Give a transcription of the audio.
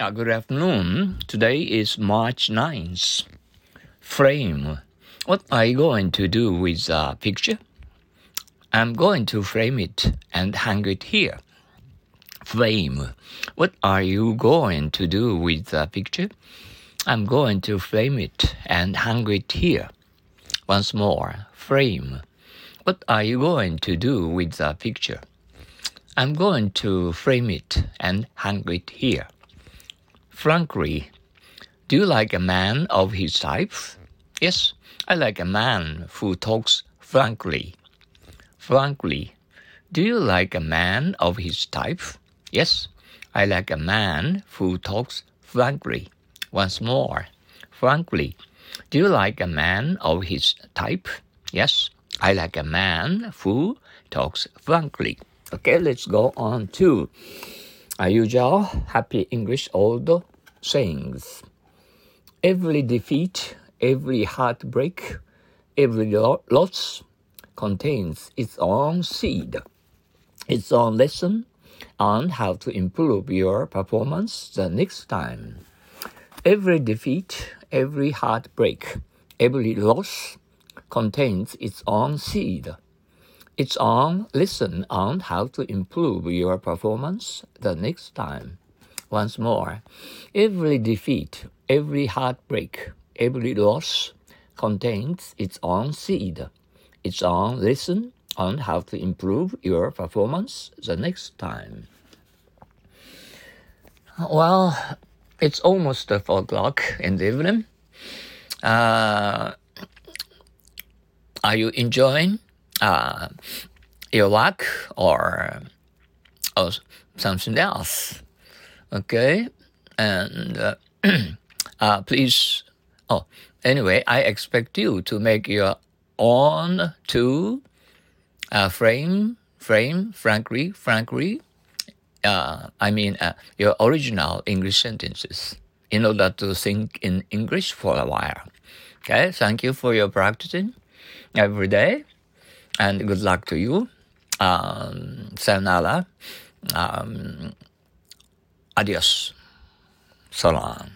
Uh, good afternoon. Today is March 9th. Frame. What are you going to do with a picture? I'm going to frame it and hang it here. Frame. What are you going to do with the picture? I'm going to frame it and hang it here. Once more. Frame. What are you going to do with the picture? I'm going to frame it and hang it here. Frankly, do you like a man of his type? Yes, I like a man who talks frankly. Frankly, do you like a man of his type? Yes, I like a man who talks frankly. Once more, frankly, do you like a man of his type? Yes, I like a man who talks frankly. Okay, let's go on to our usual happy English old sayings. Every defeat, every heartbreak, every loss contains its own seed, its own lesson on how to improve your performance the next time. Every defeat, every heartbreak, every loss contains its own seed, its own lesson on how to improve your performance the next time. Once more, every defeat, every heartbreak, every loss contains its own seed, its own lesson on how to improve your performance the next time. Well, it's almost four o'clock in the evening. Uh, are you enjoying uh, work or, or something else? Okay, and uh, uh, please. Oh, anyway, I expect you to make your own two uh, frame, frame, frankly, frankly. Uh, I mean, uh, your original English sentences in order to think in English for a while. Okay, thank you for your practicing every day, and good luck to you. Um, sayonara. Um, adios. So long.